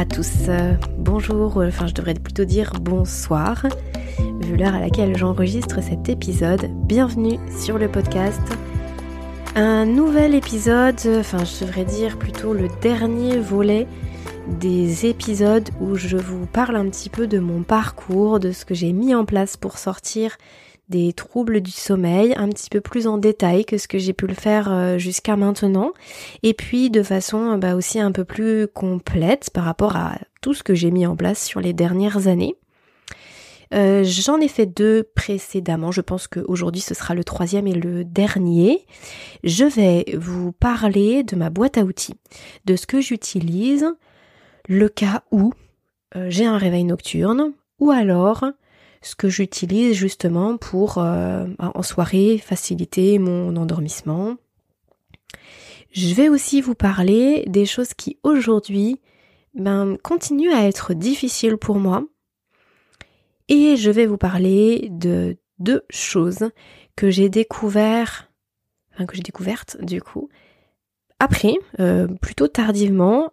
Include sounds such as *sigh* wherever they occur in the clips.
À tous, bonjour, enfin je devrais plutôt dire bonsoir, vu l'heure à laquelle j'enregistre cet épisode. Bienvenue sur le podcast. Un nouvel épisode, enfin je devrais dire plutôt le dernier volet des épisodes où je vous parle un petit peu de mon parcours, de ce que j'ai mis en place pour sortir des troubles du sommeil un petit peu plus en détail que ce que j'ai pu le faire euh, jusqu'à maintenant et puis de façon bah, aussi un peu plus complète par rapport à tout ce que j'ai mis en place sur les dernières années. Euh, j'en ai fait deux précédemment, je pense qu'aujourd'hui ce sera le troisième et le dernier. Je vais vous parler de ma boîte à outils, de ce que j'utilise le cas où euh, j'ai un réveil nocturne ou alors ce que j'utilise justement pour euh, en soirée faciliter mon endormissement. Je vais aussi vous parler des choses qui aujourd'hui ben, continuent à être difficiles pour moi. Et je vais vous parler de deux choses que j'ai découvert, enfin que j'ai découvertes du coup, après, euh, plutôt tardivement,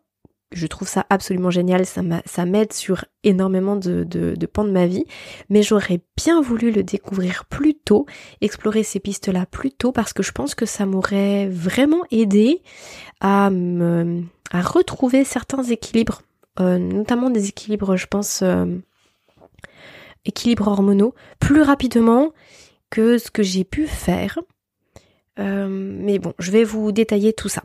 je trouve ça absolument génial, ça m'aide sur énormément de, de, pans de ma vie, mais j'aurais bien voulu le découvrir plus tôt, explorer ces pistes-là plus tôt, parce que je pense que ça m'aurait vraiment aidé à, retrouver certains équilibres, euh, notamment des équilibres, je pense, euh, équilibres hormonaux, plus rapidement que ce que j'ai pu faire. Euh, mais bon, je vais vous détailler tout ça.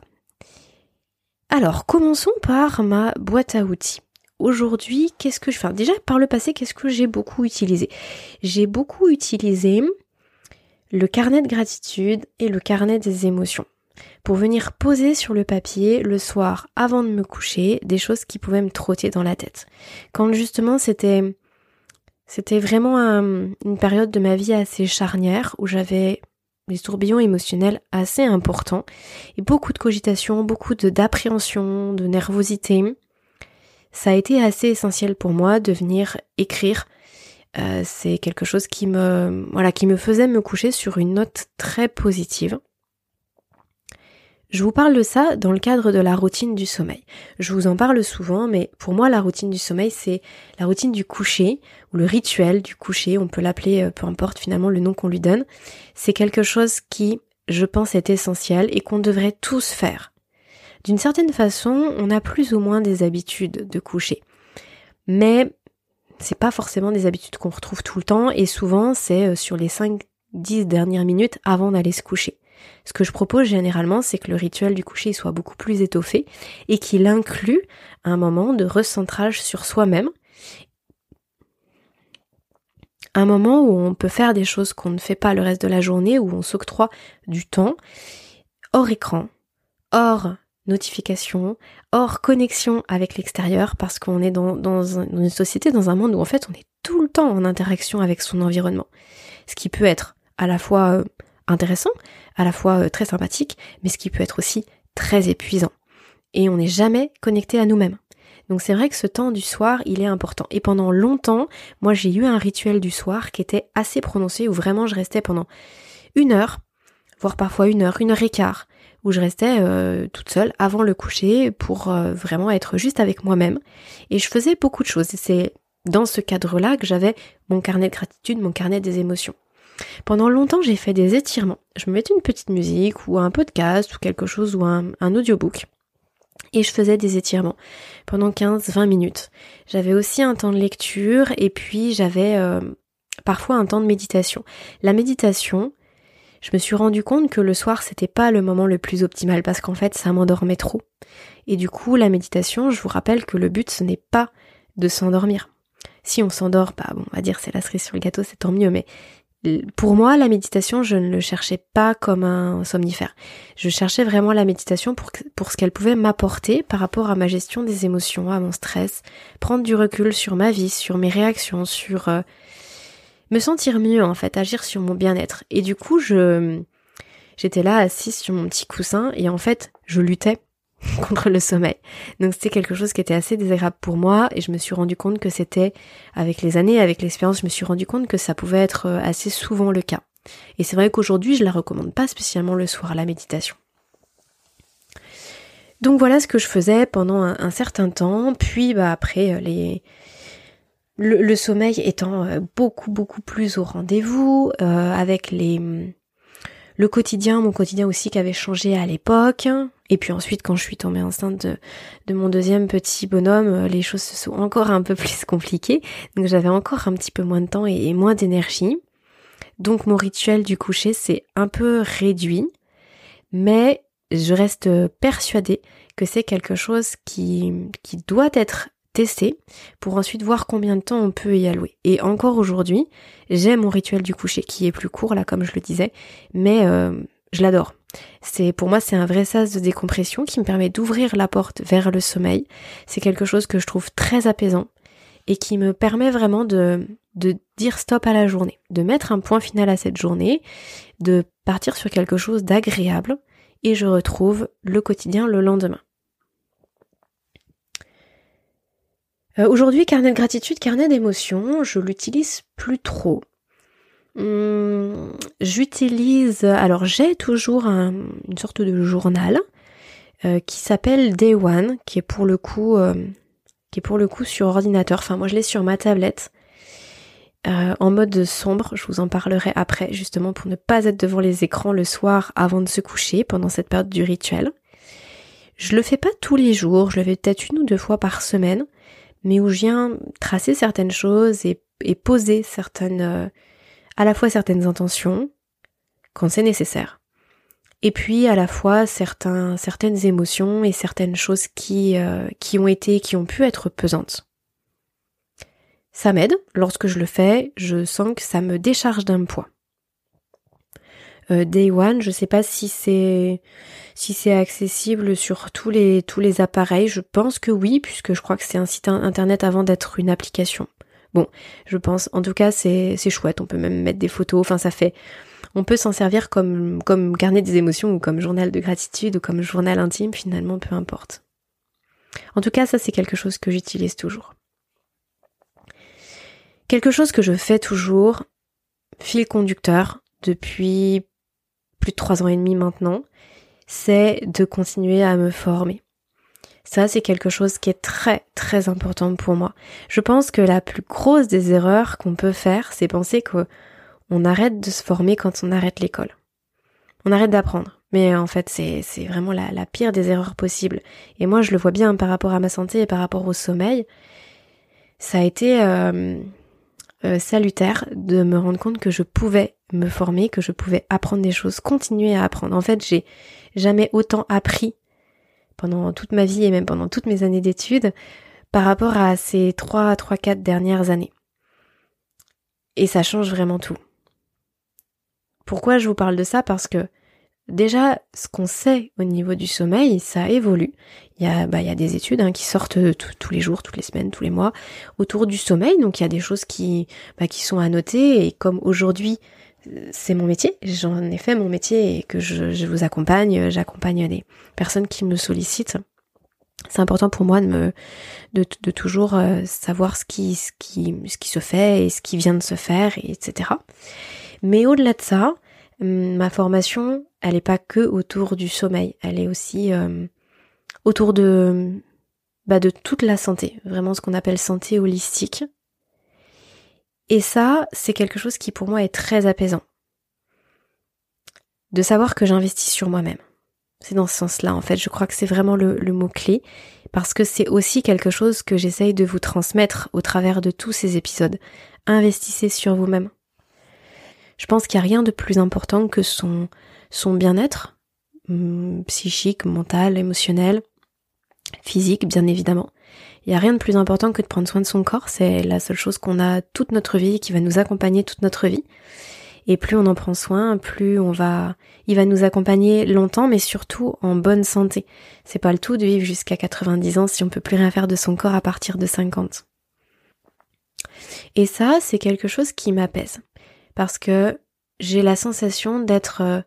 Alors, commençons par ma boîte à outils. Aujourd'hui, qu'est-ce que je fais Déjà, par le passé, qu'est-ce que j'ai beaucoup utilisé? J'ai beaucoup utilisé le carnet de gratitude et le carnet des émotions pour venir poser sur le papier le soir avant de me coucher des choses qui pouvaient me trotter dans la tête. Quand justement c'était c'était vraiment une période de ma vie assez charnière où j'avais des tourbillons émotionnels assez importants et beaucoup de cogitation, beaucoup d'appréhension, de, nervosité. Ça a été assez essentiel pour moi de venir écrire. Euh, c'est quelque chose qui me, voilà, qui me faisait me coucher sur une note très positive. Je vous parle de ça dans le cadre de la routine du sommeil. Je vous en parle souvent, mais pour moi la routine du sommeil c'est la routine du coucher ou le rituel du coucher, on peut l'appeler euh, peu importe finalement le nom qu'on lui donne. C'est quelque chose qui, je pense, est essentiel et qu'on devrait tous faire. D'une certaine façon, on a plus ou moins des habitudes de coucher. Mais c'est pas forcément des habitudes qu'on retrouve tout le temps et souvent c'est euh, sur les 5-10 dernières minutes avant d'aller se coucher. Ce que je propose généralement, c'est que le rituel du coucher soit beaucoup plus étoffé et qu'il inclut un moment de recentrage sur soi-même. Un moment où on peut faire des choses qu'on ne fait pas le reste de la journée, où on s'octroie du temps hors écran, hors notification, hors connexion avec l'extérieur, parce qu'on est dans, une société, dans un monde où en fait on est tout le temps en interaction avec son environnement. Ce qui peut être à la fois euh, intéressant, à la fois euh, très sympathique, mais ce qui peut être aussi très épuisant. Et on n'est jamais connecté à nous-mêmes. Donc c'est vrai que ce temps du soir, il est important. Et pendant longtemps, moi j'ai eu un rituel du soir qui était assez prononcé, où vraiment je restais pendant une heure, voire parfois une heure, une heure et quart, où je restais euh, toute seule avant le coucher pour euh, vraiment être juste avec moi-même. Et je faisais beaucoup de choses. Et c'est dans ce cadre-là que j'avais mon carnet de gratitude, mon carnet des émotions. Pendant longtemps, j'ai fait des étirements. Je me mettais une petite musique ou un podcast ou quelque chose ou un, audiobook. Et je faisais des étirements pendant 15-20 minutes. J'avais aussi un temps de lecture et puis j'avais euh, parfois un temps de méditation. La méditation, je me suis rendu compte que le soir c'était pas le moment le plus optimal parce qu'en fait ça m'endormait trop. Et du coup, la méditation, je vous rappelle que le but ce n'est pas de s'endormir. Si on s'endort, bah bon, on va dire c'est la cerise sur le gâteau, c'est tant mieux, mais pour moi, la méditation, je ne le cherchais pas comme un somnifère. Je cherchais vraiment la méditation pour, pour ce qu'elle pouvait m'apporter par rapport à ma gestion des émotions, à mon stress, prendre du recul sur ma vie, sur mes réactions, sur euh, me sentir mieux en fait, agir sur mon bien-être. Et du coup, je j'étais là assise sur mon petit coussin et en fait, je luttais *laughs* contre le sommeil. Donc c'était quelque chose qui était assez désagréable pour moi et je me suis rendu compte que c'était, avec les années, avec l'expérience, je me suis rendu compte que ça pouvait être euh, assez souvent le cas. Et c'est vrai qu'aujourd'hui, je la recommande pas spécialement le soir, la méditation. Donc voilà ce que je faisais pendant un, certain temps, puis bah après les le, sommeil étant beaucoup beaucoup plus au rendez-vous, avec les le quotidien, mon quotidien aussi qui avait changé à l'époque. Et puis ensuite, quand je suis tombée enceinte de, mon deuxième petit bonhomme, euh, les choses se sont encore un peu *laughs* plus compliquées. Donc j'avais encore un petit peu moins de temps et, moins d'énergie. Donc mon rituel du coucher s'est un peu réduit. Mais je reste persuadée que c'est quelque chose qui, qui doit être tester pour ensuite voir combien de temps on peut y allouer. Et encore aujourd'hui, j'ai mon rituel du coucher qui est plus court là comme je le disais, mais euh, je l'adore. C'est pour moi c'est un vrai sas de décompression qui me permet d'ouvrir la porte vers le sommeil. C'est quelque chose que je trouve très apaisant et qui me permet vraiment de de dire stop à la journée, de mettre un point final à cette journée, de partir sur quelque chose d'agréable et je retrouve le quotidien le lendemain. Euh, aujourd'hui, carnet de gratitude, carnet d'émotions, je l'utilise plus trop. Hum, j'utilise, alors j'ai toujours une sorte de journal euh, qui s'appelle Day One, qui est pour le coup, euh, qui est pour le coup sur ordinateur. Enfin, moi je l'ai sur ma tablette. en mode sombre, je vous en parlerai après justement pour ne pas être devant les écrans le soir avant de se coucher pendant cette période du rituel. Je le fais pas tous les jours, je le fais peut-être une ou deux fois par semaine mais où je viens tracer certaines choses et, poser certaines, euh, à la fois certaines intentions quand c'est nécessaire, et puis à la fois certains, certaines émotions et certaines choses qui, euh, qui ont été, qui ont pu être pesantes. Ça m'aide, lorsque je le fais, je sens que ça me décharge d'un poids. Euh, Day One, je sais pas si c'est si c'est accessible sur tous les tous les appareils. Je pense que oui, puisque je crois que c'est un site internet avant d'être une application. Bon, je pense. En tout cas, c'est chouette. On peut même mettre des photos. Enfin, ça fait. On peut s'en servir comme comme carnet des émotions ou comme journal de gratitude ou comme journal intime. Finalement, peu importe. En tout cas, ça c'est quelque chose que j'utilise toujours. Quelque chose que je fais toujours, fil conducteur, depuis plus de trois ans et demi maintenant, c'est de continuer à me former. Ça, c'est quelque chose qui est très très important pour moi. Je pense que la plus grosse des erreurs qu'on peut faire, c'est penser que on arrête de se former quand on arrête l'école. On arrête d'apprendre. Mais en fait, c'est, c'est vraiment la, la, pire des erreurs possibles. Et moi, je le vois bien par rapport à ma santé et par rapport au sommeil. Ça a été euh, euh, salutaire de me rendre compte que je pouvais me former, que je pouvais apprendre des choses, continuer à apprendre. En fait, j'ai jamais autant appris pendant toute ma vie et même pendant toutes mes années d'études par rapport à ces trois, trois, quatre dernières années. Et ça change vraiment tout. Pourquoi je vous parle de ça? Parce que déjà, ce qu'on sait au niveau du sommeil, ça évolue. Il y a, bah, il y a des études hein, qui sortent tous les jours, toutes les semaines, tous les mois autour du sommeil. Donc il y a des choses qui, bah, qui sont à noter. Et comme aujourd'hui, c'est mon métier, j'en ai fait mon métier et que je, vous accompagne, j'accompagne des personnes qui me sollicitent. C'est important pour moi de me de, de toujours euh, savoir ce qui, ce qui ce qui se fait et ce qui vient de se faire, etc. Mais au-delà de ça, hum, ma formation, elle n'est pas que autour du sommeil, elle est aussi euh, autour de bah, de toute la santé, vraiment ce qu'on appelle santé holistique, et ça, c'est quelque chose qui pour moi est très apaisant. De savoir que j'investis sur moi-même. C'est dans ce sens-là, en fait, je crois que c'est vraiment le, mot-clé, parce que c'est aussi quelque chose que j'essaye de vous transmettre au travers de tous ces épisodes. Investissez sur vous-même. Je pense qu'il n'y a rien de plus important que son, son bien-être, hum, psychique, mental, émotionnel, physique, bien évidemment. Il n'y a rien de plus important que de prendre soin de son corps, c'est la seule chose qu'on a toute notre vie, qui va nous accompagner toute notre vie. Et plus on en prend soin, plus on va, il va nous accompagner longtemps, mais surtout en bonne santé. C'est pas le tout de vivre jusqu'à 90 ans si on peut plus rien faire de son corps à partir de 50. Et ça, c'est quelque chose qui m'apaise. Parce que j'ai la sensation d'être euh,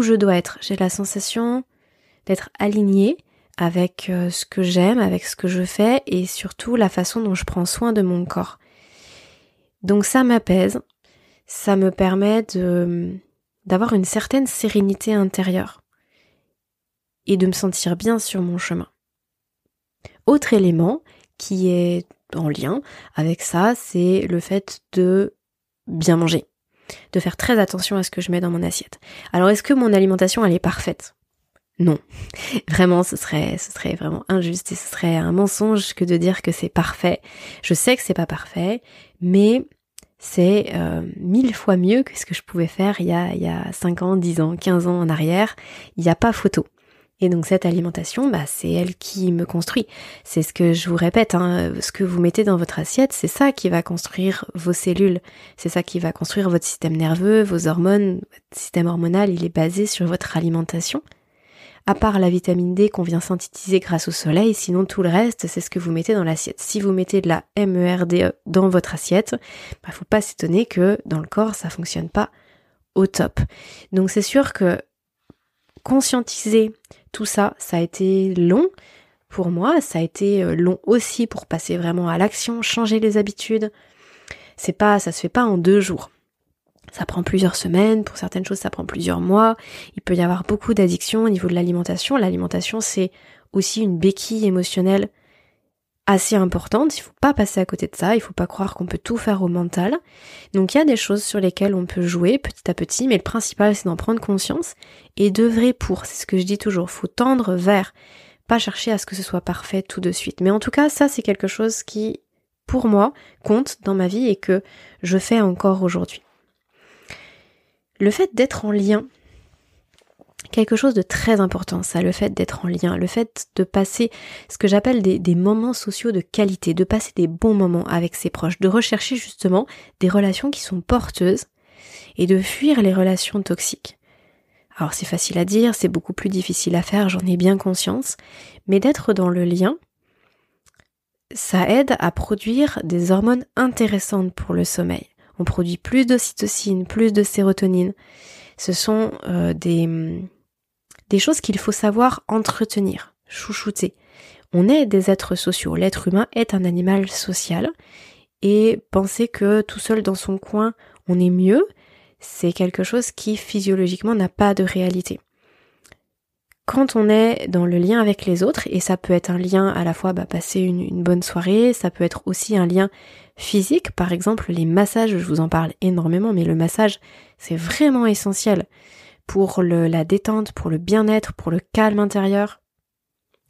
je dois être. J'ai la sensation d'être alignée avec euh, ce que j'aime, avec ce que je fais et surtout la façon dont je prends soin de mon corps. Donc ça m'apaise, ça me permet d'avoir une certaine sérénité intérieure. et de me sentir bien sur mon chemin. Autre élément qui est en lien avec ça, c'est le fait de bien manger, de faire très attention à ce que je mets dans mon assiette. Alors est-ce que mon alimentation elle est parfaite? Non. *laughs* Vraiment, ce serait ce serait vraiment injuste et ce serait un mensonge que de dire que c'est parfait. Je sais que c'est pas parfait, mais c'est euh, mille fois mieux que ce que je pouvais faire il y a, il y a 5 ans, 10 ans, 15 ans en arrière. Il n'y a pas photo. Et donc cette alimentation, bah, c'est elle qui me construit. C'est ce que je vous répète, hein, ce que vous mettez dans votre assiette, c'est ça qui va construire vos cellules, c'est ça qui va construire votre système nerveux, vos hormones, votre système hormonal, il est basé sur votre alimentation. À part la vitamine D qu'on vient synthétiser grâce au soleil, sinon tout le reste, c'est ce que vous mettez dans l'assiette. Si vous mettez de la MERDE dans votre assiette, bah, faut pas s'étonner que dans le corps, ça fonctionne pas au top. Donc c'est sûr que conscientiser tout ça, ça a été long pour moi, ça a été euh, long aussi pour passer vraiment à l'action, changer les habitudes. C'est pas, ça se fait pas en deux jours. Ça prend plusieurs semaines, pour certaines choses ça prend plusieurs mois. Il peut y avoir beaucoup d'addictions au niveau de l'alimentation. L'alimentation c'est aussi une béquille émotionnelle assez importante, il faut pas passer à côté de ça, il faut pas croire qu'on peut tout faire au mental. Donc il y a des choses sur lesquelles on peut jouer petit à petit, mais le principal c'est d'en prendre conscience et d'œuvrer pour, c'est ce que je dis toujours, faut tendre vers, pas chercher à ce que ce soit parfait tout de suite. Mais en tout cas, ça c'est quelque chose qui, pour moi, compte dans ma vie et que je fais encore aujourd'hui. Le fait d'être en lien quelque chose de très important, ça, le fait d'être en lien, le fait de passer ce que j'appelle des, moments sociaux de qualité, de passer des bons moments avec ses proches, de rechercher justement des relations qui sont porteuses et de fuir les relations toxiques. Alors c'est facile à dire, c'est beaucoup plus difficile à faire, j'en ai bien conscience, mais d'être dans le lien, ça aide à produire des hormones intéressantes pour le sommeil. On produit plus d'ocytocine, plus de sérotonine. Ce sont euh, des, des choses qu'il faut savoir entretenir, chouchouter. On est des êtres sociaux, l'être humain est un animal social, et penser que tout seul dans son coin on est mieux, c'est quelque chose qui physiologiquement n'a pas de réalité. Quand on est dans le lien avec les autres, et ça peut être un lien à la fois bah, passer une, une bonne soirée, ça peut être aussi un lien physique, par exemple les massages, je vous en parle énormément, mais le massage c'est vraiment essentiel pour la détente, pour le bien-être, pour le calme intérieur.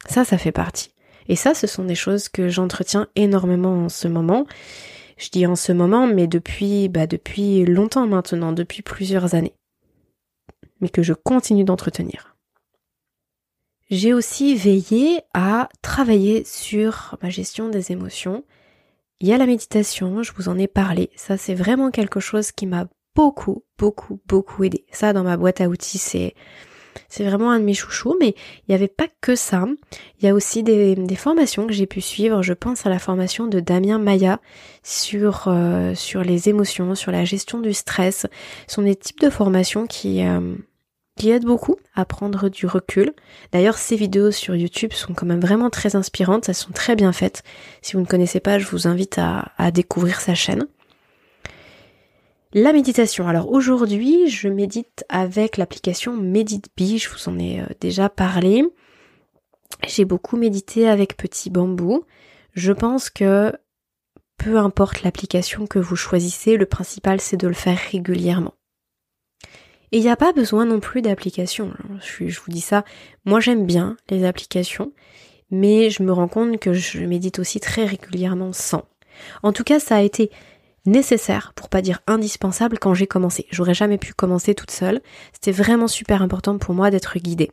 Ça, ça fait partie. Et ça, ce sont des choses que j'entretiens énormément en ce moment. Je dis en ce moment, mais depuis, bah, depuis longtemps maintenant, depuis plusieurs années. Mais que je continue d'entretenir. J'ai aussi veillé à travailler sur ma gestion des émotions. Il y a la méditation, je vous en ai parlé. Ça, c'est vraiment quelque chose qui m'a beaucoup, beaucoup, beaucoup aidé. Ça, dans ma boîte à outils, c'est c'est vraiment un de mes chouchous, mais il n'y avait pas que ça. Il y a aussi des, formations que j'ai pu suivre. Je pense à la formation de Damien Maya sur, euh, sur les émotions, sur la gestion du stress. Ce sont des types de formations qui, euh, qui aident beaucoup à prendre du recul. D'ailleurs, ces vidéos sur YouTube sont quand même vraiment très inspirantes. Elles sont très bien faites. Si vous ne connaissez pas, je vous invite à, à découvrir sa chaîne. La méditation. Alors aujourd'hui, je médite avec l'application MeditBee, je vous en ai euh, déjà parlé. J'ai beaucoup médité avec Petit Bambou. Je pense que peu importe l'application que vous choisissez, le principal c'est de le faire régulièrement. Et il n'y a pas besoin non plus d'application. Je, je, vous dis ça, moi j'aime bien les applications, mais je me rends compte que je médite aussi très régulièrement sans. En tout cas, ça a été nécessaire, pour pas dire indispensable, quand j'ai commencé. J'aurais jamais pu commencer toute seule. C'était vraiment super important pour moi d'être guidée.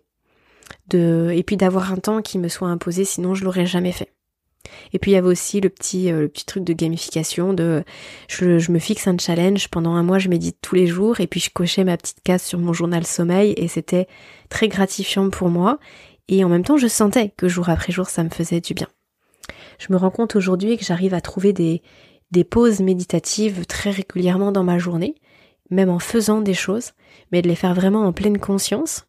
De, et puis d'avoir un temps qui me soit imposé, sinon je l'aurais jamais fait. Et puis il y avait aussi le petit, euh, le petit truc de gamification, de je, je, me fixe un challenge, pendant un mois je médite tous les jours, et puis je cochais ma petite case sur mon journal sommeil, et c'était très gratifiant pour moi, et en même temps je sentais que jour après jour ça me faisait du bien. Je me rends compte aujourd'hui que j'arrive à trouver des, des pauses méditatives très régulièrement dans ma journée, même en faisant des choses, mais de les faire vraiment en pleine conscience.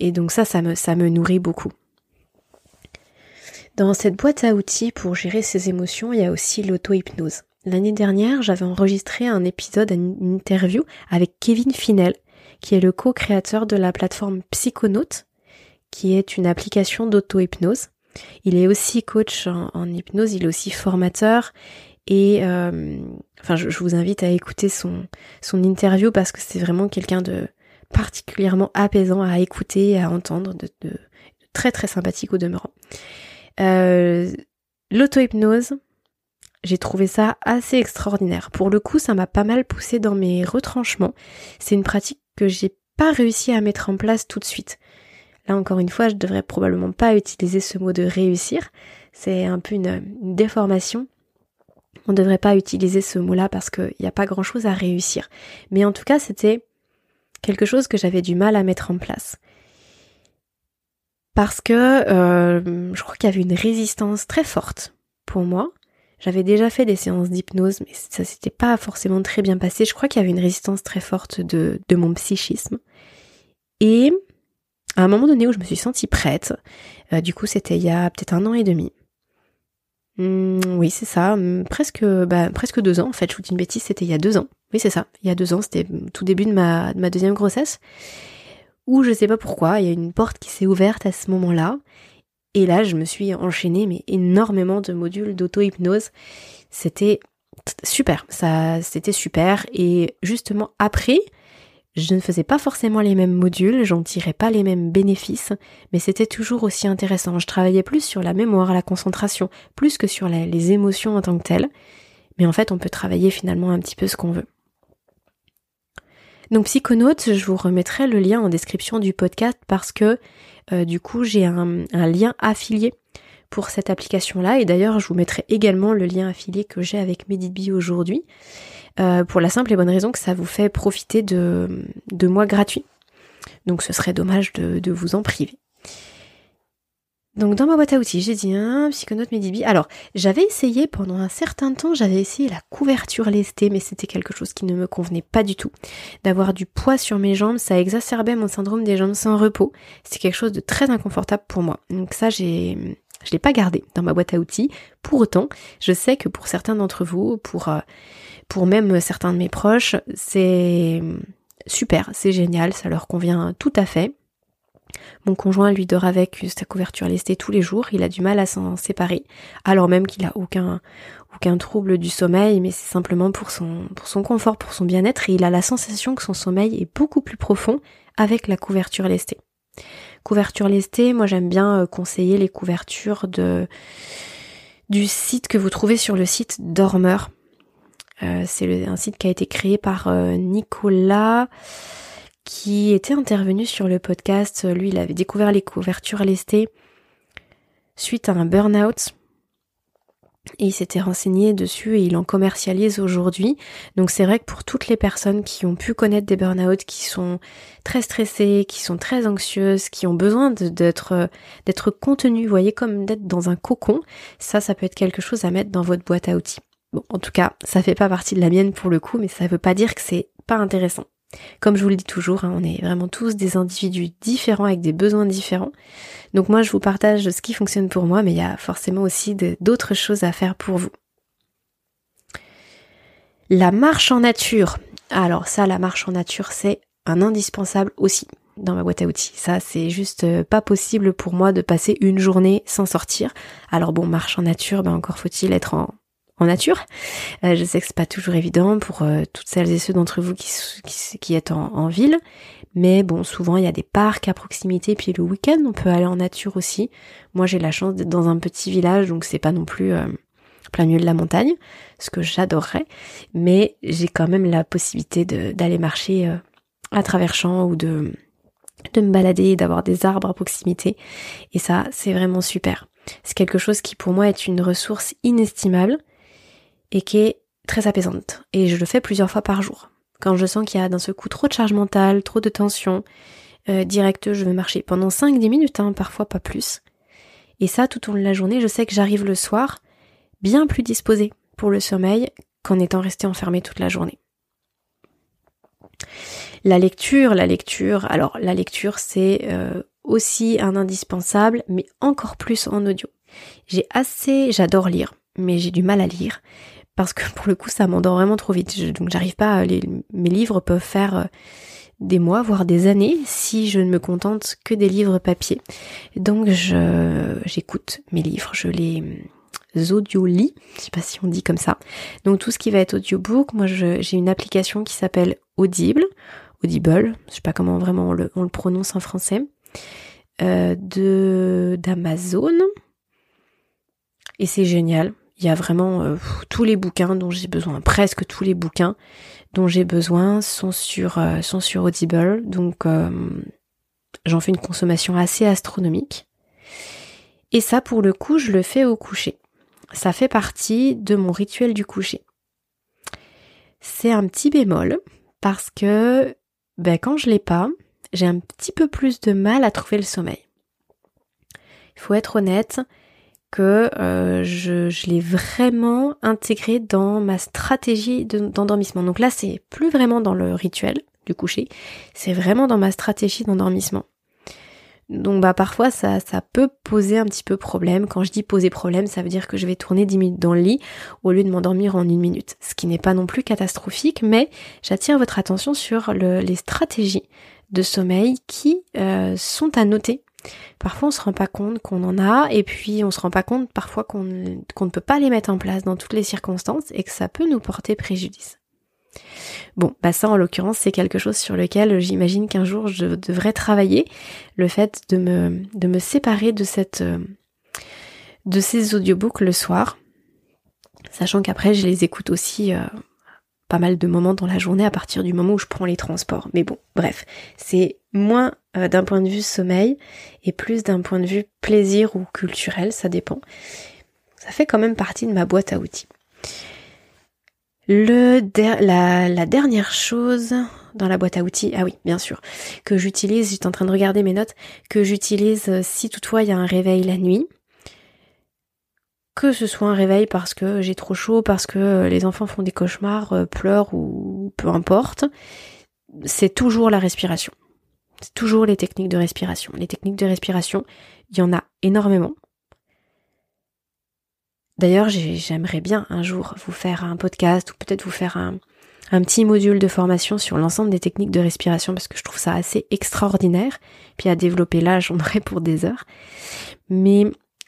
Et donc ça, ça me, nourrit beaucoup. Dans cette boîte à outils pour gérer ses émotions, il y a aussi l'auto-hypnose. L'année dernière, j'avais enregistré un épisode, une interview avec Kevin Finel, qui est le co-créateur de la plateforme Psychonaute, qui est une application d'auto-hypnose. Il est aussi coach en, hypnose, il est aussi formateur et euh, enfin je, vous invite à écouter son, interview parce que c'est vraiment quelqu'un de particulièrement apaisant à écouter et à entendre, de, très très sympathique au demeurant. Euh, L'auto-hypnose, j'ai trouvé ça assez extraordinaire. Pour le coup, ça m'a pas mal poussé dans mes retranchements. C'est une pratique que j'ai pas réussi à mettre en place tout de suite. Là encore une fois, je devrais probablement pas utiliser ce mot de réussir. C'est un peu une, déformation. On ne devrait pas utiliser ce mot-là parce qu'il n'y a pas grand-chose à réussir. Mais en tout cas, c'était quelque chose que j'avais du mal à mettre en place. Parce que euh, je crois qu'il y avait une résistance très forte pour moi j'avais déjà fait des séances d'hypnose, mais ça s'était pas forcément très bien passé. Je crois qu'il y avait une résistance très forte de, de mon psychisme. Et à un moment donné où je me suis sentie prête, euh, du coup c'était il y a peut-être un an et demi. Hmm, oui, c'est ça, hmm, presque, bah, presque deux ans en fait. Je vous dis une bêtise, c'était il y a deux ans. Oui, c'est ça, il y a deux ans, c'était tout début de ma, de ma deuxième grossesse. Où je sais pas pourquoi, il y a une porte qui s'est ouverte à ce moment-là et là, je me suis enchaînée mais énormément de modules d'auto-hypnose. C'était super, ça c'était super et justement après, je ne faisais pas forcément les mêmes modules, j'en tirais pas les mêmes bénéfices, mais c'était toujours aussi intéressant. Je travaillais plus sur la mémoire, la concentration, plus que sur les émotions en tant que telles. Mais en fait, on peut travailler finalement un petit peu ce qu'on veut. Donc Psychonautes, je vous remettrai le lien en description du podcast parce que euh, du coup j'ai un, lien affilié pour cette application-là et d'ailleurs je vous mettrai également le lien affilié que j'ai avec MeditBee aujourd'hui euh, pour la simple et bonne raison que ça vous fait profiter de, de mois gratuits. Donc ce serait dommage de, vous en priver. Donc dans ma boîte à outils, j'ai dit un psychonaute Medibi. Alors, j'avais essayé pendant un certain temps, j'avais essayé la couverture lestée, mais c'était quelque chose qui ne me convenait pas du tout. D'avoir du poids sur mes jambes, ça exacerbait mon syndrome des jambes sans repos. C'est quelque chose de très inconfortable pour moi. Donc ça, j'ai je l'ai pas gardé dans ma boîte à outils. Pour autant, je sais que pour certains d'entre vous, pour euh, pour même certains de mes proches, c'est super, c'est génial, ça leur convient tout à fait. Mon conjoint lui dort avec sa couverture lestée tous les jours, il a du mal à s'en séparer, alors même qu'il a aucun aucun trouble du sommeil, mais c'est simplement pour son pour son confort, pour son bien-être et il a la sensation que son sommeil est beaucoup plus profond avec la couverture lestée. Couverture lestée, moi j'aime bien euh, conseiller les couvertures de du site que vous trouvez sur le site Dormeur. Euh, c'est un site qui a été créé par euh, Nicolas qui était intervenu sur le podcast. Lui, il avait découvert les couvertures lestées suite à un burn-out. Et il s'était renseigné dessus et il en commercialise aujourd'hui. Donc c'est vrai que pour toutes les personnes qui ont pu connaître des burn-out, qui sont très stressées, qui sont très anxieuses, qui ont besoin d'être d'être contenues, vous voyez, comme d'être dans un cocon, ça, ça peut être quelque chose à mettre dans votre boîte à outils. Bon, en tout cas, ça fait pas partie de la mienne pour le coup, mais ça veut pas dire que c'est pas intéressant. Comme je vous le dis toujours, hein, on est vraiment tous des individus différents avec des besoins différents. Donc moi, je vous partage ce qui fonctionne pour moi, mais il y a forcément aussi d'autres choses à faire pour vous. La marche en nature. Alors ça, la marche en nature, c'est un indispensable aussi dans ma boîte à outils. Ça, c'est juste euh, pas possible pour moi de passer une journée sans sortir. Alors bon, marche en nature, ben encore faut-il être en, en nature. Euh, je sais que c'est pas toujours évident pour euh, toutes celles et ceux d'entre vous qui, qui, êtes en, ville, mais bon, souvent il y a des parcs à proximité, puis le week-end on peut aller en nature aussi. Moi j'ai la chance d'être dans un petit village, donc c'est pas non plus euh, plein milieu de la montagne, ce que j'adorerais, mais j'ai quand même la possibilité d'aller marcher à travers champs ou de de me balader, d'avoir des arbres à proximité, et ça c'est vraiment super. C'est quelque chose qui pour moi est une ressource inestimable et qui est très apaisante. Et je le fais plusieurs fois par jour. Quand je sens qu'il y a d'un seul coup trop de charge mentale, trop de tension, euh, direct, je vais marcher pendant 5-10 minutes, hein, parfois pas plus. Et ça, tout au long de la journée, je sais que j'arrive le soir bien plus disposée pour le sommeil qu'en étant restée enfermée toute la journée. La lecture, la lecture, alors la lecture c'est euh, aussi un indispensable, mais encore plus en audio. J'ai assez, j'adore lire, mais j'ai du mal à lire parce que pour le coup ça m'endort vraiment trop vite. donc j'arrive pas, mes livres peuvent faire des mois, voire des années, si je ne me contente que des livres papier. Donc j'écoute mes livres, je les audio-lis, je sais pas si on dit comme ça. Donc tout ce qui va être audiobook, moi j'ai une application qui s'appelle Audible, Audible, je sais pas comment vraiment on le, on le prononce en français, euh, de d'Amazon. Et c'est génial. Il y a vraiment euh, tous les bouquins dont j'ai besoin, presque tous les bouquins dont j'ai besoin sont sur euh, Audible. Donc j'en fais une consommation assez astronomique. Et ça, pour le coup, je le fais au coucher. Ça fait partie de mon rituel du coucher. C'est un petit bémol parce que ben, quand je l'ai pas, j'ai un petit peu plus de mal à trouver le sommeil. Il faut être honnête que euh, je, l'ai vraiment intégré dans ma stratégie d'endormissement. Donc là, c'est plus vraiment dans le rituel du coucher, c'est vraiment dans ma stratégie d'endormissement. Donc bah parfois ça, ça peut poser un petit peu problème. Quand je dis poser problème, ça veut dire que je vais tourner 10 minutes dans le lit au lieu de m'endormir en une minute. Ce qui n'est pas non plus catastrophique, mais j'attire votre attention sur les stratégies de sommeil qui euh, sont à noter. Parfois on se rend pas compte qu'on en a et puis on se rend pas compte parfois qu'on ne peut pas les mettre en place dans toutes les circonstances et que ça peut nous porter préjudice. Bon, bah ça en l'occurrence c'est quelque chose sur lequel j'imagine qu'un jour je devrais travailler, le fait de me, séparer de cette euh, de ces audiobooks le soir, sachant qu'après je les écoute aussi euh, pas mal de moments dans la journée à partir du moment où je prends les transports. Mais bon, bref, c'est moins euh, d'un point de vue sommeil et plus d'un point de vue plaisir ou culturel, ça dépend. Ça fait quand même partie de ma boîte à outils. La, la, dernière chose dans la boîte à outils, ah oui, bien sûr, que j'utilise, j'étais en train de regarder mes notes, que j'utilise euh, si toutefois il y a un réveil la nuit. Que ce soit un réveil parce que j'ai trop chaud, parce que euh, les enfants font des cauchemars, pleurent ou peu importe, c'est toujours la respiration. C'est toujours les techniques de respiration. Les techniques de respiration, il y en a énormément. D'ailleurs, j'aimerais bien un jour vous faire un podcast ou peut-être vous faire un, petit module de formation sur l'ensemble des techniques de respiration parce que je trouve ça assez extraordinaire. Puis à développer là, j'en aurais pour des heures. Mais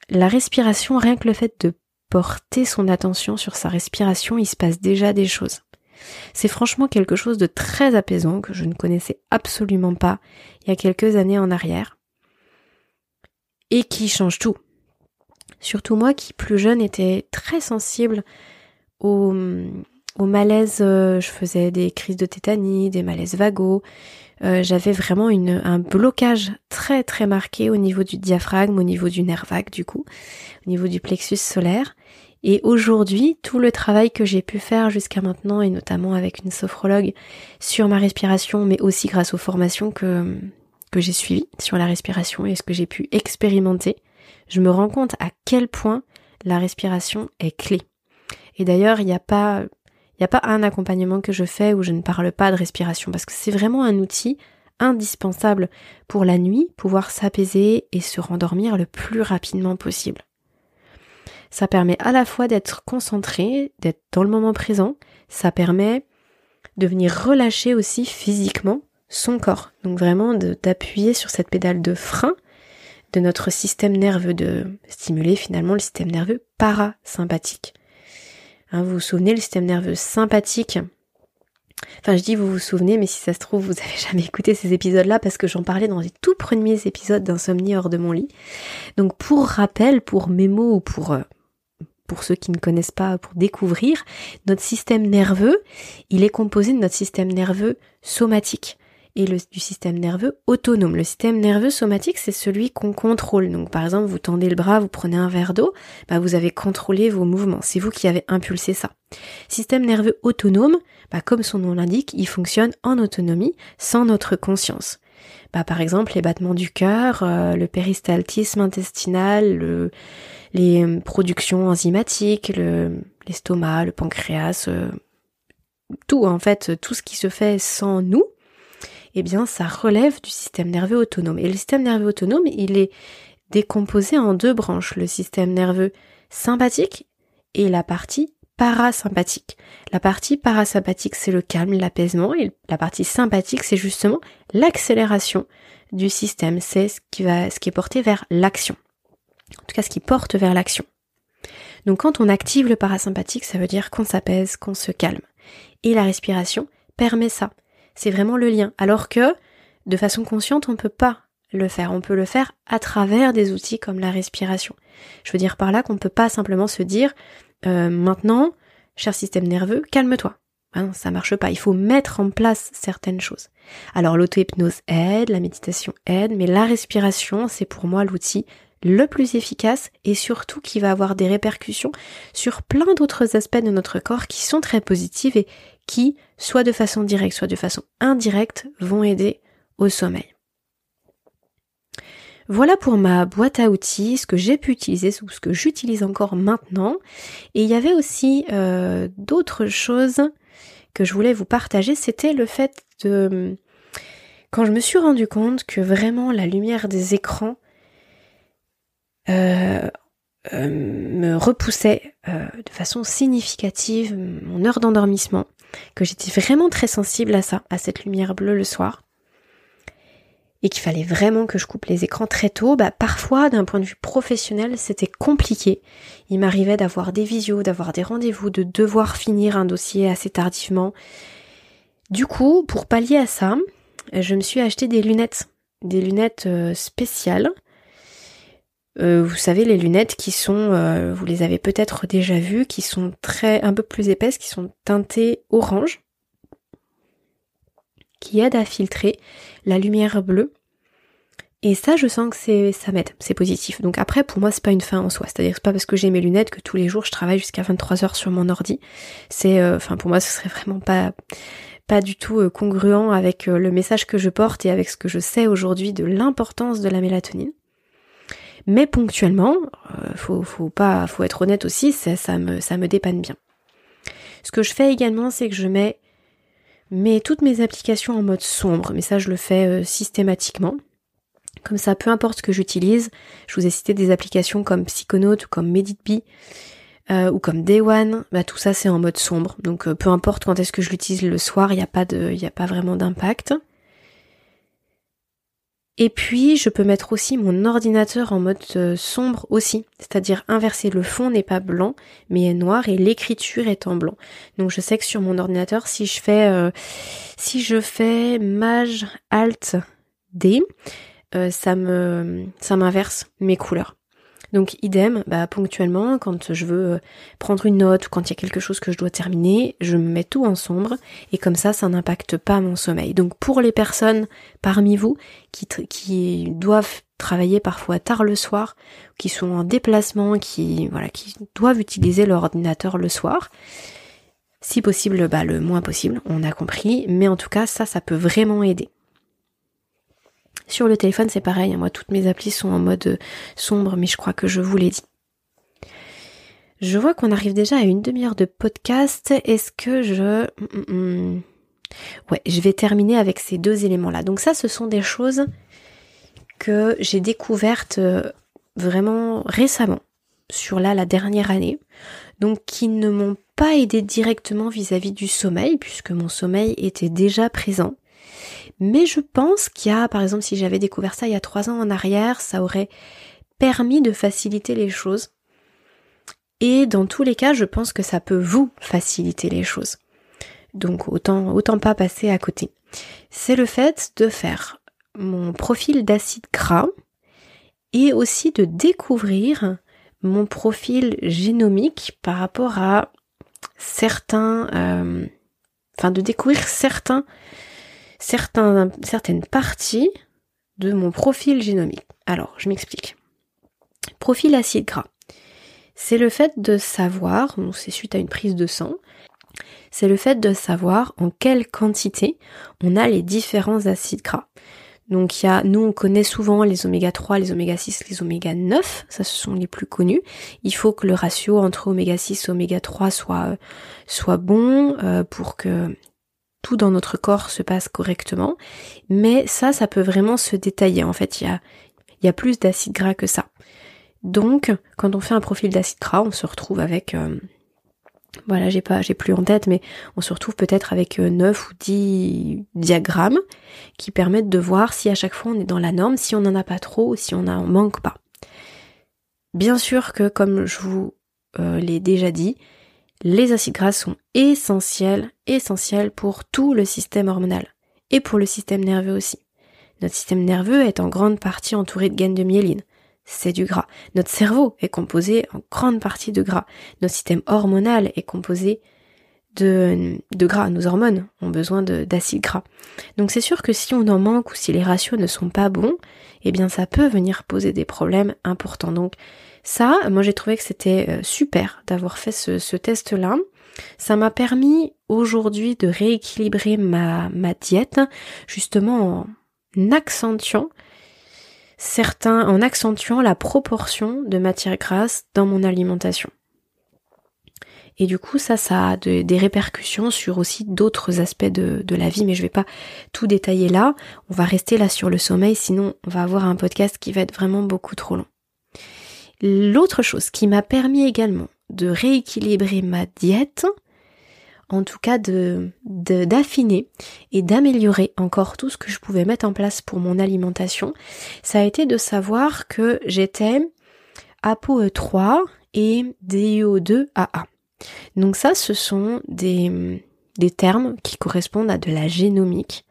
la respiration, rien que le fait de porter son attention sur sa respiration, il se passe déjà des choses. C'est franchement quelque chose de très apaisant que je ne connaissais absolument pas il y a quelques années en arrière et qui change tout. Surtout moi qui plus jeune était très sensible au, malaise, euh, je faisais des crises de tétanie, des malaises vagos. Euh, j'avais vraiment un blocage très très marqué au niveau du diaphragme, au niveau du nerf vague du coup, au niveau du plexus solaire. Et aujourd'hui, tout le travail que j'ai pu faire jusqu'à maintenant, et notamment avec une sophrologue sur ma respiration, mais aussi grâce aux formations que, que j'ai suivies sur la respiration et ce que j'ai pu expérimenter, je me rends compte à quel point la respiration est clé. Et d'ailleurs, il n'y a il n'y a pas un accompagnement que je fais où je ne parle pas de respiration parce que c'est vraiment un outil indispensable pour la nuit, pouvoir s'apaiser et se rendormir le plus rapidement possible. Ça permet à la fois d'être concentré, d'être dans le moment présent, ça permet de venir relâcher aussi physiquement son corps. Donc vraiment d'appuyer sur cette pédale de frein de notre système nerveux, de stimuler finalement le système nerveux parasympathique. Hein, vous vous souvenez, le système nerveux sympathique, Enfin, je dis vous vous souvenez, mais si ça se trouve, vous avez *laughs* jamais écouté ces épisodes-là parce que j'en parlais dans les tout premiers épisodes d'Insomnie hors de mon lit. Donc, pour rappel, pour mémo ou pour, euh, pour ceux qui ne connaissent pas, pour découvrir, notre système nerveux, il est composé de notre système nerveux somatique et du système nerveux autonome. Le système nerveux somatique, c'est celui qu'on contrôle. Donc par exemple, vous tendez le bras, vous prenez un verre d'eau, bah, vous avez contrôlé vos mouvements. C'est vous qui avez impulsé ça. Système nerveux autonome, bah, comme son nom l'indique, il fonctionne en autonomie, sans notre conscience. Bah, par exemple, les battements du cœur, euh, le péristaltisme intestinal, le, les euh, productions enzymatiques, l'estomac, le, pancréas, euh, tout en fait, tout ce qui se fait sans nous, eh bien ça relève du système nerveux autonome. Et le système nerveux autonome, il est décomposé en deux branches, le système nerveux sympathique et la partie parasympathique. La partie parasympathique, c'est le calme, l'apaisement, et la partie sympathique, c'est justement l'accélération du système. C'est ce qui va, ce qui est porté vers l'action. En tout cas, ce qui porte vers l'action. Donc quand on active le parasympathique, ça veut dire qu'on s'apaise, qu'on se calme. Et la respiration permet ça. C'est vraiment le lien. Alors que, de façon consciente, on ne peut pas le faire. On peut le faire à travers des outils comme la respiration. Je veux dire par là qu'on ne peut pas simplement se dire euh, maintenant, cher système nerveux, calme-toi. Ah ça marche pas. Il faut mettre en place certaines choses. Alors l'auto-hypnose aide, la méditation aide, mais la respiration, c'est pour moi l'outil le plus efficace et surtout qui va avoir des répercussions sur plein d'autres aspects de notre corps qui sont très positifs et qui, soit de façon directe, soit de façon indirecte, vont aider au sommeil. Voilà pour ma boîte à outils, ce que j'ai pu utiliser ce que j'utilise encore maintenant. Et il y avait aussi euh, d'autres choses que je voulais vous partager, c'était le fait de... Quand je me suis rendu compte que vraiment la lumière des écrans euh, euh, me repoussait de façon significative mon heure d'endormissement, que j'étais vraiment très sensible à ça, à cette lumière bleue le soir, et qu'il fallait vraiment que je coupe les écrans très tôt, bah parfois d'un point de vue professionnel c'était compliqué. Il m'arrivait d'avoir des visios, d'avoir des rendez-vous, de devoir finir un dossier assez tardivement. Du coup, pour pallier à ça, je me suis acheté des lunettes, des lunettes spéciales euh, vous savez les lunettes qui sont, euh, vous les avez peut-être déjà vues, qui sont très un peu plus épaisses, qui sont teintées orange, qui aident à filtrer la lumière bleue. Et ça, je sens que c'est ça m'aide, c'est positif. Donc après, pour moi, c'est pas une fin en soi. C'est-à-dire c'est pas parce que j'ai mes lunettes que tous les jours je travaille jusqu'à 23 heures sur mon ordi. C'est, euh, enfin, pour moi, ce serait vraiment pas pas du tout congruent avec le message que je porte et avec ce que je sais aujourd'hui de l'importance de la mélatonine. Mais ponctuellement, euh, faut, faut pas, faut être honnête aussi, ça, ça, me, ça me dépanne bien. Ce que je fais également, c'est que je mets, mets toutes mes applications en mode sombre, mais ça je le fais euh, systématiquement. Comme ça, peu importe ce que j'utilise, je vous ai cité des applications comme Psychonaut ou comme MeditBee euh, ou comme Day One, bah, tout ça c'est en mode sombre. Donc euh, peu importe quand est-ce que je l'utilise le soir, il n'y a pas de, il a pas vraiment d'impact. Et puis, je peux mettre aussi mon ordinateur en mode euh, sombre aussi, c'est-à-dire inverser. Le fond n'est pas blanc, mais est noir et l'écriture est en blanc. Donc, je sais que sur mon ordinateur, si je fais, euh, si je fais Maj Alt D, euh, ça me, ça m'inverse mes couleurs. Donc idem, bah, ponctuellement, quand je veux euh, prendre une note ou quand il y a quelque chose que je dois terminer, je me mets tout en sombre et comme ça, ça n'impacte pas mon sommeil. Donc pour les personnes parmi vous qui, qui doivent travailler parfois tard le soir, qui sont en déplacement, qui voilà, qui doivent utiliser leur ordinateur le soir, si possible, bah, le moins possible, on a compris, mais en tout cas, ça, ça peut vraiment aider. Sur le téléphone, c'est pareil. Hein. Moi, toutes mes applis sont en mode euh, sombre, mais je crois que je vous l'ai dit. Je vois qu'on arrive déjà à une demi-heure de podcast. Est-ce que je... Mm, mm, mm. Ouais, je vais terminer avec ces deux éléments-là. Donc ça, ce sont des choses que j'ai découvertes euh, vraiment récemment, sur là la dernière année, donc qui ne m'ont pas aidé directement vis-à-vis -vis du sommeil, puisque mon sommeil était déjà présent. Mais je pense qu'il y a, par exemple, si j'avais découvert ça il y a trois ans en arrière, ça aurait permis de faciliter les choses. Et dans tous les cas, je pense que ça peut vous faciliter les choses. Donc autant, autant pas passer à côté. C'est le fait de faire mon profil d'acide gras et aussi de découvrir mon profil génomique par rapport à certains, euh, enfin de découvrir certains certaines parties de mon profil génomique. Alors, je m'explique. Profil acide gras. C'est le fait de savoir, c'est suite à une prise de sang, c'est le fait de savoir en quelle quantité on a les différents acides gras. Donc il y a, nous on connaît souvent les oméga 3, les oméga 6, les oméga 9, ça ce sont les plus connus. Il faut que le ratio entre oméga 6 et oméga 3 soit, soit bon euh, pour que tout dans notre corps se passe correctement. Mais ça, ça peut vraiment se détailler. En fait, il y a, plus d'acide gras que ça. Donc, quand on fait un profil d'acide gras, on se retrouve avec euh, Voilà, j'ai pas, j'ai plus en tête, mais on se retrouve peut-être avec 9 ou 10 diagrammes qui permettent de voir si à chaque fois on est dans la norme, si on n'en a pas trop si on en manque pas. Bien sûr que, comme je vous l'ai déjà dit, les acides gras sont essentiels, essentiels pour tout le système hormonal et pour le système nerveux aussi. Notre système nerveux est en grande partie entouré de gaines de myéline. C'est du gras. Notre cerveau est composé en grande partie de gras. Notre système hormonal est composé de, de gras. Nos hormones ont besoin d'acides gras. Donc c'est sûr que si on en manque ou si les ratios ne sont pas bons, eh bien ça peut venir poser des problèmes importants. Donc ça, moi j'ai trouvé que c'était euh, super d'avoir fait ce, test-là. Ça m'a permis aujourd'hui de rééquilibrer ma, ma diète, justement en accentuant certains, en accentuant la proportion de matière grasse dans mon alimentation. Et du coup, ça, ça a des répercussions sur aussi d'autres aspects de, de, la vie, mais je vais pas tout détailler là. On va rester là sur le sommeil, sinon on va avoir un podcast qui va être vraiment beaucoup trop long. L'autre chose qui m'a permis également de rééquilibrer ma diète, en tout cas de d'affiner et d'améliorer encore tout ce que je pouvais mettre en place pour mon alimentation, ça a été de savoir que j'étais ApoE3 et DIO2AA. Donc ça, ce sont des termes qui correspondent à de la génomique.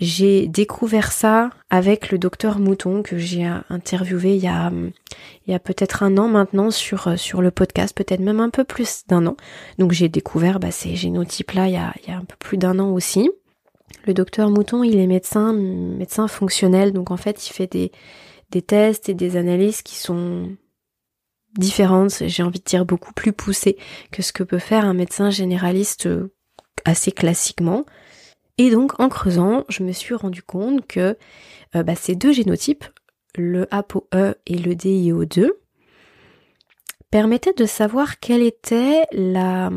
J'ai découvert ça avec le docteur Mouton que j'ai interviewé il y a, il y a peut-être un an maintenant sur, sur le podcast, peut-être même un peu plus d'un an. Donc j'ai découvert bah, ces génotypes-là il y a, il y a un peu plus d'un an aussi. Le docteur Mouton, il est médecin, médecin fonctionnel, donc en fait il fait des, des tests et des analyses qui sont différentes, j'ai envie de dire beaucoup plus poussées que ce que peut faire un médecin généraliste euh, assez classiquement. Et donc en creusant, je me suis rendu compte que euh, bah, ces deux génotypes, le ApoE et le DIO2, permettaient de savoir quelle était la,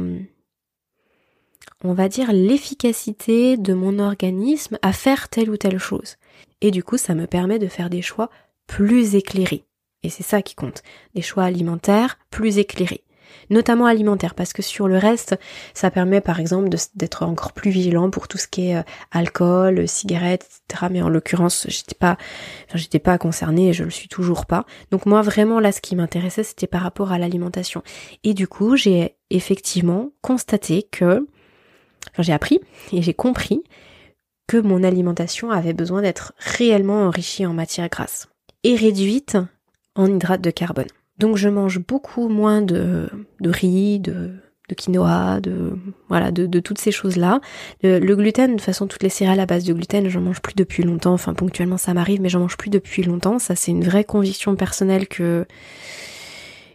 on va dire, l'efficacité de mon organisme à faire telle ou telle chose. Et du coup, ça me permet de faire des choix plus éclairés. Et c'est ça qui compte. Des choix alimentaires plus éclairés notamment alimentaire, parce que sur le reste, ça permet par exemple d'être encore plus vigilant pour tout ce qui est euh, alcool, cigarettes, etc. Mais en l'occurrence, j'étais pas, j'étais pas concernée et je le suis toujours pas. Donc moi vraiment là, ce qui m'intéressait, c'était par rapport à l'alimentation. Et du coup, j'ai effectivement constaté que, enfin, j'ai appris et j'ai compris que mon alimentation avait besoin d'être réellement enrichie en matière grasse et réduite en hydrates de carbone. Donc je mange beaucoup moins de, riz, de, quinoa, de voilà, de, toutes ces choses-là. Le, gluten, de toute façon, toutes les céréales à base de gluten, j'en mange plus depuis longtemps. Enfin, ponctuellement, ça m'arrive, mais j'en mange plus depuis longtemps. Ça, c'est une vraie conviction personnelle que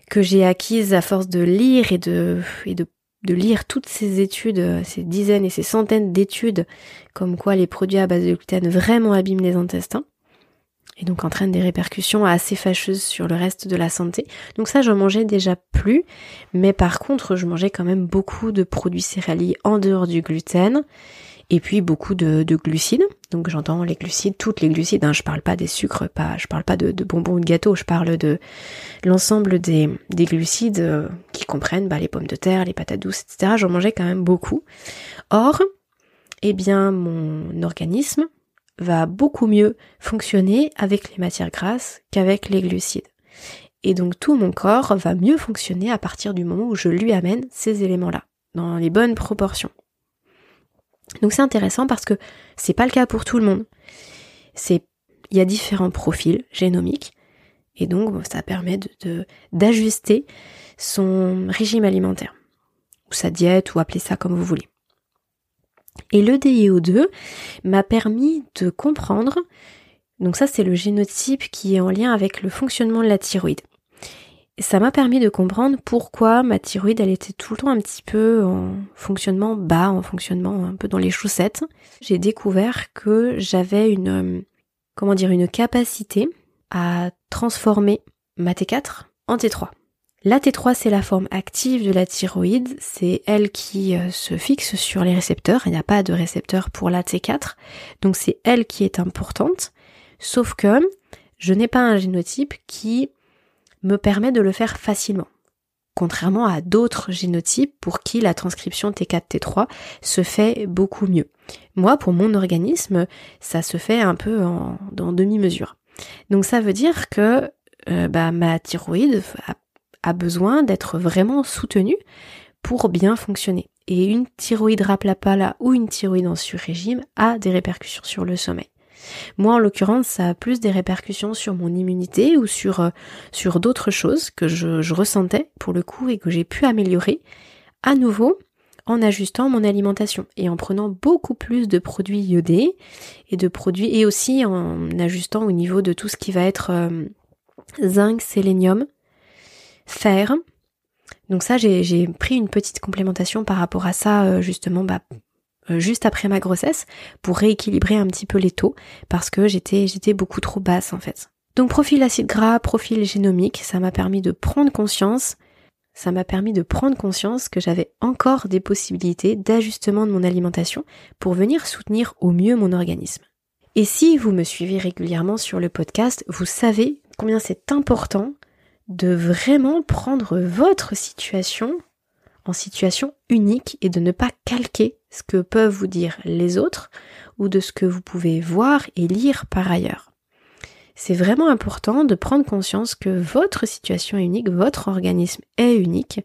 que j'ai acquise à force de lire et de et de lire toutes ces études, ces dizaines et ces centaines d'études, comme quoi les produits à base de gluten vraiment abîment les intestins et donc entraîne des répercussions assez fâcheuses sur le reste de la santé. Donc ça, je mangeais déjà plus, mais par contre, je mangeais quand même beaucoup de produits céréaliers en dehors du gluten, et puis beaucoup de, glucides. Donc j'entends les glucides, toutes les glucides. Hein, je parle pas des sucres, pas, je parle pas de, bonbons ou de gâteaux. Je parle de l'ensemble des, des glucides euh, qui comprennent bah, les pommes de terre, les patates douces, etc. J'en mangeais quand même beaucoup. Or, eh bien, mon organisme va beaucoup mieux fonctionner avec les matières grasses qu'avec les glucides. Et donc tout mon corps va mieux fonctionner à partir du moment où je lui amène ces éléments-là, dans les bonnes proportions. Donc c'est intéressant parce que c'est pas le cas pour tout le monde. C'est, il y a différents profils génomiques et donc ça permet de, d'ajuster son régime alimentaire ou sa diète ou appelez ça comme vous voulez. Et le DIO2 m'a permis de comprendre, donc ça c'est le génotype qui est en lien avec le fonctionnement de la thyroïde. ça m'a permis de comprendre pourquoi ma thyroïde elle était tout le temps un petit peu en fonctionnement bas, en fonctionnement un peu dans les chaussettes. J'ai découvert que j'avais une une capacité à transformer ma T4 en T3. La T3, c'est la forme active de la thyroïde, c'est elle qui euh, se fixe sur les récepteurs, il n'y a pas de récepteur pour la T4, donc c'est elle qui est importante, sauf que je n'ai pas un génotype qui me permet de le faire facilement. contrairement à d'autres génotypes pour qui la transcription T4-T3 se fait beaucoup mieux. Moi, pour mon organisme, ça se fait un peu en, demi-mesure. Donc ça veut dire que euh, bah, ma thyroïde a, besoin d'être vraiment soutenue pour bien fonctionner. Et une thyroïde raplapala ou une thyroïde en sur-régime a des répercussions sur le sommeil. Moi, en l'occurrence, ça a plus des répercussions sur mon immunité ou sur, euh, sur d'autres choses que je, je ressentais pour le coup et que j'ai pu améliorer à nouveau en ajustant mon alimentation et en prenant beaucoup plus de produits iodés et de produits et aussi en ajustant au niveau de tout ce qui va être euh, zinc, sélénium, fer. Donc ça, j'ai pris une petite complémentation par rapport à ça euh, justement bah, euh, juste après ma grossesse pour rééquilibrer un petit peu les taux parce que j'étais j'étais beaucoup trop basse en fait. Donc profil acide gras, profil génomique, ça m'a permis de prendre conscience, ça m'a permis de prendre conscience que j'avais encore des possibilités d'ajustement de mon alimentation pour venir soutenir au mieux mon organisme. Et si vous me suivez régulièrement sur le podcast, vous savez combien c'est important de vraiment prendre votre situation en situation unique et de ne pas calquer ce que peuvent vous dire les autres ou de ce que vous pouvez voir et lire par ailleurs. C'est vraiment important de prendre conscience que votre situation est unique, votre organisme est unique.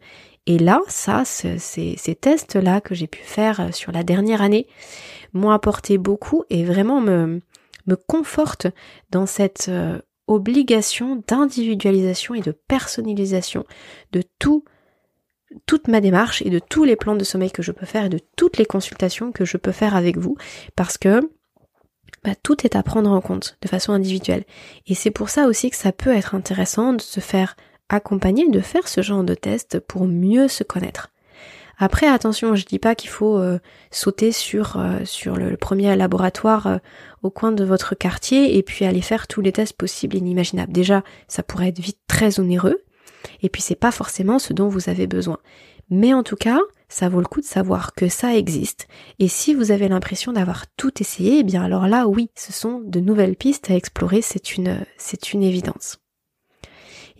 Et là, ça, ces, tests-là que j'ai pu faire sur la dernière année m'ont apporté beaucoup et vraiment me, me confortent dans cette euh, obligation d'individualisation et de personnalisation de tout toute ma démarche et de tous les plans de sommeil que je peux faire et de toutes les consultations que je peux faire avec vous parce que bah, tout est à prendre en compte de façon individuelle. Et c'est pour ça aussi que ça peut être intéressant de se faire accompagner, de faire ce genre de test pour mieux se connaître. Après, attention, je dis pas qu'il faut euh, sauter sur, euh, sur le, premier laboratoire euh, au coin de votre quartier et puis aller faire tous les tests possibles et inimaginables. Déjà, ça pourrait être vite très onéreux, et puis c'est pas forcément ce dont vous avez besoin. Mais en tout cas, ça vaut le coup de savoir que ça existe. Et si vous avez l'impression d'avoir tout essayé, eh bien alors là, oui, ce sont de nouvelles pistes à explorer, c'est une, c'est une évidence.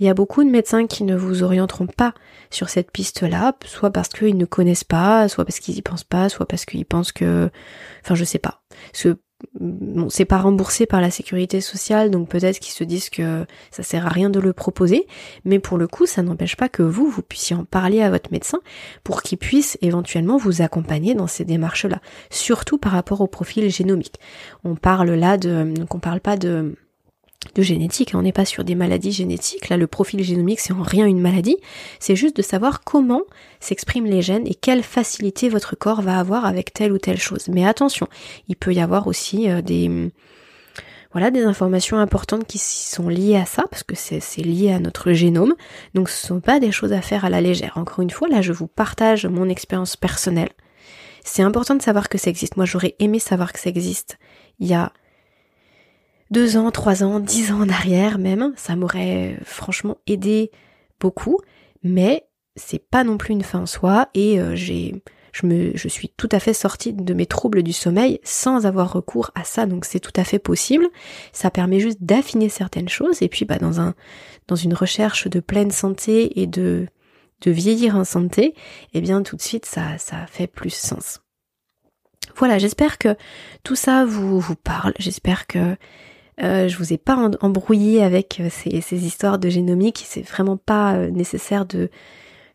Il y a beaucoup de médecins qui ne vous orienteront pas sur cette piste-là, soit parce qu'ils ne connaissent pas, soit parce qu'ils y pensent pas, soit parce qu'ils pensent que, enfin, je sais pas. Ce bon, c'est pas remboursé par la sécurité sociale, donc peut-être qu'ils se disent que ça sert à rien de le proposer, mais pour le coup, ça n'empêche pas que vous, vous puissiez en parler à votre médecin pour qu'il puisse éventuellement vous accompagner dans ces démarches-là, surtout par rapport au profil génomique. On parle là de, donc on parle pas de de génétique, on n'est pas sur des maladies génétiques, là le profil génomique c'est en rien une maladie, c'est juste de savoir comment s'expriment les gènes et quelle facilité votre corps va avoir avec telle ou telle chose. Mais attention, il peut y avoir aussi euh, des voilà des informations importantes qui sont liées à ça parce que c'est lié à notre génome. Donc ce sont pas des choses à faire à la légère. Encore une fois, là je vous partage mon expérience personnelle. C'est important de savoir que ça existe. Moi j'aurais aimé savoir que ça existe. Il y a deux ans, trois ans, dix ans en arrière même, ça m'aurait franchement aidé beaucoup, mais c'est pas non plus une fin en soi et euh, j'ai je me je suis tout à fait sortie de mes troubles du sommeil sans avoir recours à ça donc c'est tout à fait possible. Ça permet juste d'affiner certaines choses et puis bah dans un dans une recherche de pleine santé et de de vieillir en santé eh bien tout de suite ça ça fait plus sens. Voilà j'espère que tout ça vous vous parle. J'espère que euh, je vous ai pas embrouillé avec euh, ces, histoires de génomique. C'est vraiment pas euh, nécessaire de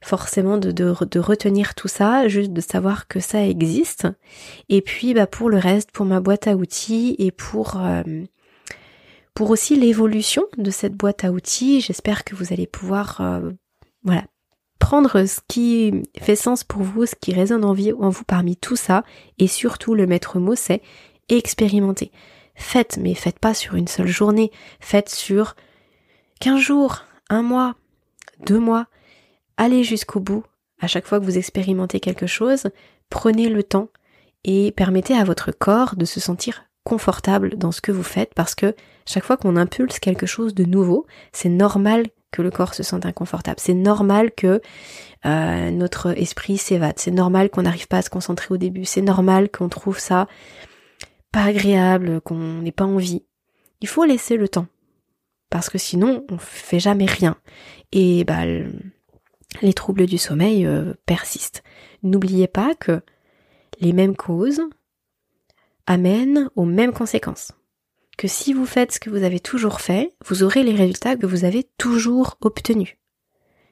forcément de, de, retenir tout ça, juste de savoir que ça existe. Et puis bah pour le reste, pour ma boîte à outils et pour pour aussi l'évolution de cette boîte à outils, j'espère que vous allez pouvoir voilà prendre ce qui fait sens pour vous, ce qui résonne en vous parmi tout ça, et surtout le maître mot c'est expérimenter faites, mais faites pas sur une seule journée, faites sur 15 jours, un mois, deux mois, allez jusqu'au bout. À chaque fois que vous expérimentez quelque chose, prenez le temps et permettez à votre corps de se sentir confortable dans ce que vous faites parce que chaque fois qu'on impulse quelque chose de nouveau, c'est normal que le corps se sente inconfortable. C'est normal que euh, notre esprit s'évade. C'est normal qu'on n'arrive pas à se concentrer au début. C'est normal qu'on trouve ça agréable, qu'on n'ait pas envie. Il faut laisser le temps. Parce que sinon, on fait jamais rien. Et bah, les troubles du sommeil euh, persistent. N'oubliez pas que les mêmes causes amènent aux mêmes conséquences. Que si vous faites ce que vous avez toujours fait, vous aurez les résultats que vous avez toujours obtenus.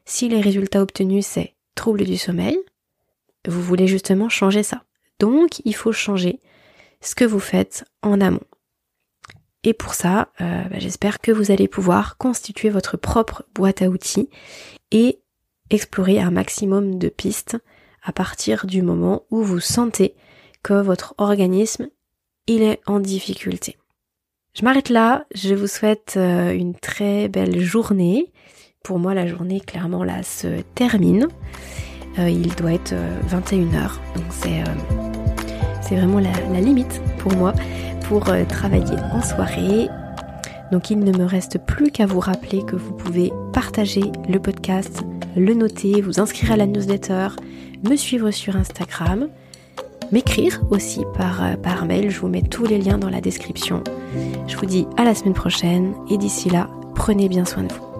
Si les résultats obtenus c'est troubles du sommeil, vous voulez justement changer ça. Donc il faut changer ce que vous faites en amont. Et pour ça, euh, bah, j'espère que vous allez pouvoir constituer votre propre boîte à outils et explorer un maximum de pistes à partir du moment où vous sentez que votre organisme il est en difficulté. Je m'arrête là, je vous souhaite euh, une très belle journée. Pour moi la journée clairement là se termine. Euh, il doit être 21h, donc c'est c'est vraiment la, limite pour moi pour travailler en soirée. Donc il ne me reste plus qu'à vous rappeler que vous pouvez partager le podcast le noter, vous inscrire à la newsletter, me suivre sur Instagram, m'écrire aussi par, euh, par mail. Je vous mets tous les liens dans la description. Je vous dis à la semaine prochaine et d'ici là, prenez bien soin de vous.